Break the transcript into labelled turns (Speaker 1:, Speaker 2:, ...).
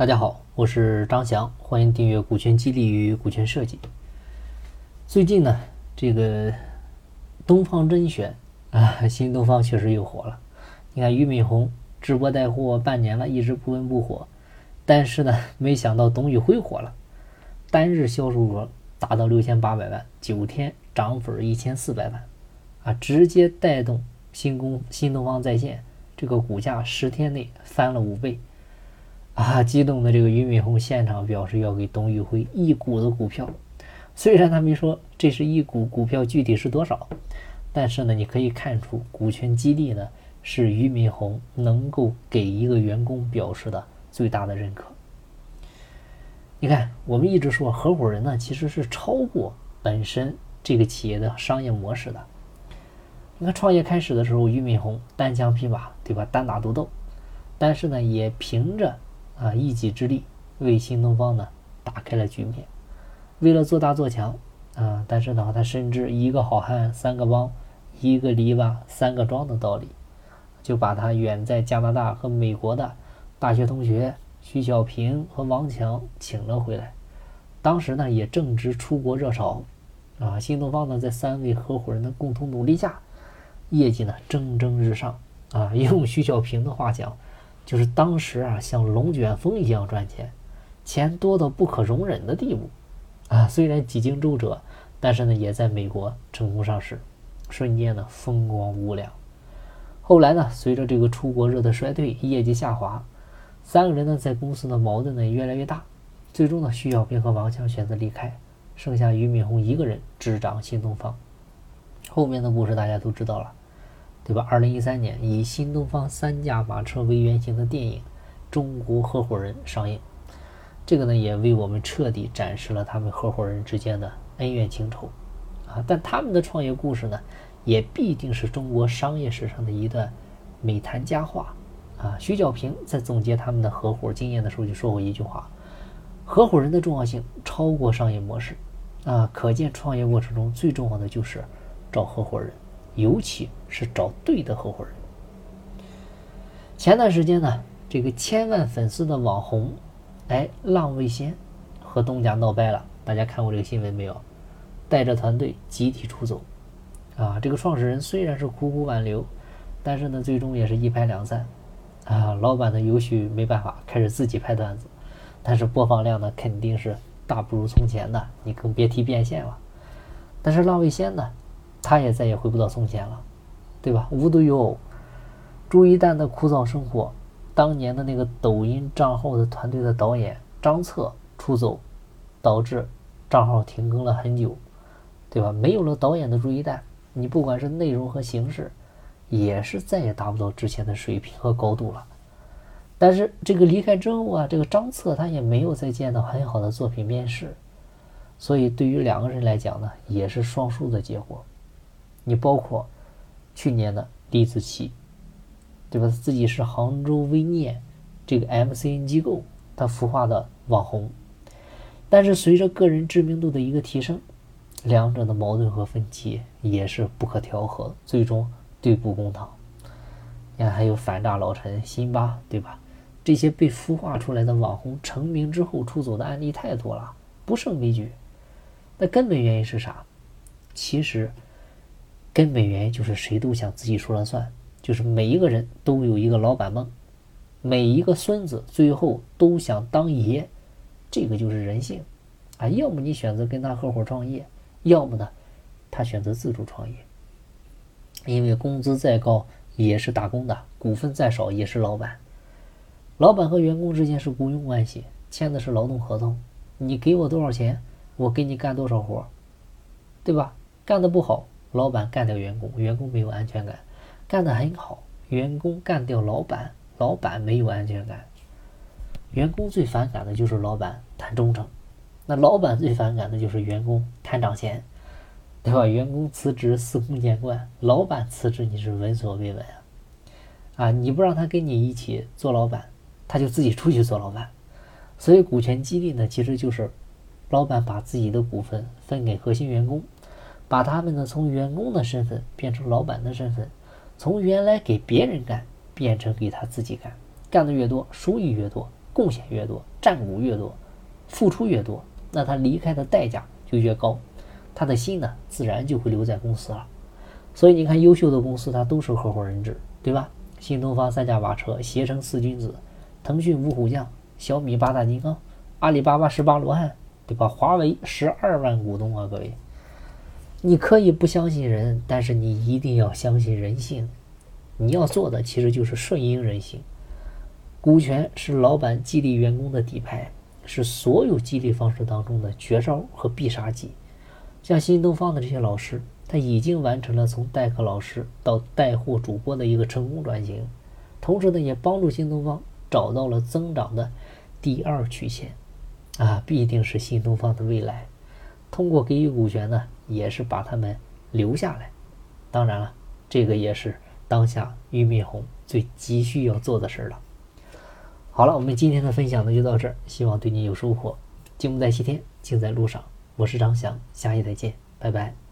Speaker 1: 大家好，我是张翔，欢迎订阅股权激励与股权设计。最近呢，这个东方甄选啊，新东方确实又火了。你看俞敏洪直播带货半年了，一直不温不火，但是呢，没想到董宇辉火了，单日销售额达到六千八百万，九天涨粉一千四百万，啊，直接带动新工新东方在线这个股价十天内翻了五倍。啊！激动的这个俞敏洪现场表示要给董宇辉一股的股票，虽然他没说这是一股股票具体是多少，但是呢，你可以看出股权激励呢是俞敏洪能够给一个员工表示的最大的认可。你看，我们一直说合伙人呢其实是超过本身这个企业的商业模式的。你看创业开始的时候，俞敏洪单枪匹马，对吧？单打独斗，但是呢，也凭着啊，一己之力为新东方呢打开了局面。为了做大做强啊，但是呢，他深知一个好汉三个帮，一个篱笆三个桩的道理，就把他远在加拿大和美国的大学同学徐小平和王强请了回来。当时呢，也正值出国热潮啊，新东方呢在三位合伙人的共同努力下，业绩呢蒸蒸日上啊。用徐小平的话讲。就是当时啊，像龙卷风一样赚钱，钱多到不可容忍的地步，啊，虽然几经周折，但是呢，也在美国成功上市，瞬间呢风光无两。后来呢，随着这个出国热的衰退，业绩下滑，三个人呢在公司的矛盾呢越来越大，最终呢，徐小平和王强选择离开，剩下俞敏洪一个人执掌新东方。后面的故事大家都知道了。对吧？二零一三年，以新东方三驾马车为原型的电影《中国合伙人》上映，这个呢也为我们彻底展示了他们合伙人之间的恩怨情仇啊。但他们的创业故事呢，也必定是中国商业史上的一段美谈佳话啊。徐小平在总结他们的合伙经验的时候就说过一句话：“合伙人的重要性超过商业模式啊。”可见创业过程中最重要的就是找合伙人。尤其是找对的合伙人。前段时间呢，这个千万粉丝的网红，哎，浪味仙和东家闹掰了。大家看过这个新闻没有？带着团队集体出走。啊，这个创始人虽然是苦苦挽留，但是呢，最终也是一拍两散。啊，老板呢有许没办法，开始自己拍段子，但是播放量呢肯定是大不如从前的，你更别提变现了。但是浪味仙呢？他也再也回不到从前了，对吧？无独有偶，朱一蛋的枯燥生活，当年的那个抖音账号的团队的导演张策出走，导致账号停更了很久，对吧？没有了导演的朱一蛋，你不管是内容和形式，也是再也达不到之前的水平和高度了。但是这个离开之后啊，这个张策他也没有再见到很好的作品面世，所以对于两个人来讲呢，也是双输的结果。你包括去年的李子柒，对吧？自己是杭州微念这个 MCN 机构他孵化的网红，但是随着个人知名度的一个提升，两者的矛盾和分歧也是不可调和，最终对簿公堂。你看，还有反诈老陈、辛巴，对吧？这些被孵化出来的网红成名之后出走的案例太多了，不胜枚举。那根本原因是啥？其实。根本原因就是谁都想自己说了算，就是每一个人都有一个老板梦，每一个孙子最后都想当爷，这个就是人性啊！要么你选择跟他合伙创业，要么呢，他选择自主创业。因为工资再高也是打工的，股份再少也是老板。老板和员工之间是雇佣关系，签的是劳动合同，你给我多少钱，我给你干多少活，对吧？干的不好。老板干掉员工，员工没有安全感；干得很好，员工干掉老板，老板没有安全感。员工最反感的就是老板谈忠诚，那老板最反感的就是员工谈涨钱，对吧？员工辞职司空见惯，老板辞职你是闻所未闻啊！啊，你不让他跟你一起做老板，他就自己出去做老板。所以股权激励呢，其实就是老板把自己的股份分给核心员工。把他们呢从员工的身份变成老板的身份，从原来给别人干变成给他自己干，干的越多收益越多，贡献越多，占股越多，付出越多，那他离开的代价就越高，他的心呢自然就会留在公司了。所以你看，优秀的公司它都是合伙人制，对吧？新东方三驾马车，携程四君子，腾讯五虎将，小米八大金刚，阿里巴巴十八罗汉，对吧？华为十二万股东啊，各位。你可以不相信人，但是你一定要相信人性。你要做的其实就是顺应人性。股权是老板激励员工的底牌，是所有激励方式当中的绝招和必杀技。像新东方的这些老师，他已经完成了从代课老师到带货主播的一个成功转型，同时呢，也帮助新东方找到了增长的第二曲线，啊，必定是新东方的未来。通过给予股权呢。也是把他们留下来，当然了，这个也是当下俞敏洪最急需要做的事儿了。好了，我们今天的分享呢就到这儿，希望对你有收获。进步在西天，静在路上。我是张翔，下期再见，拜拜。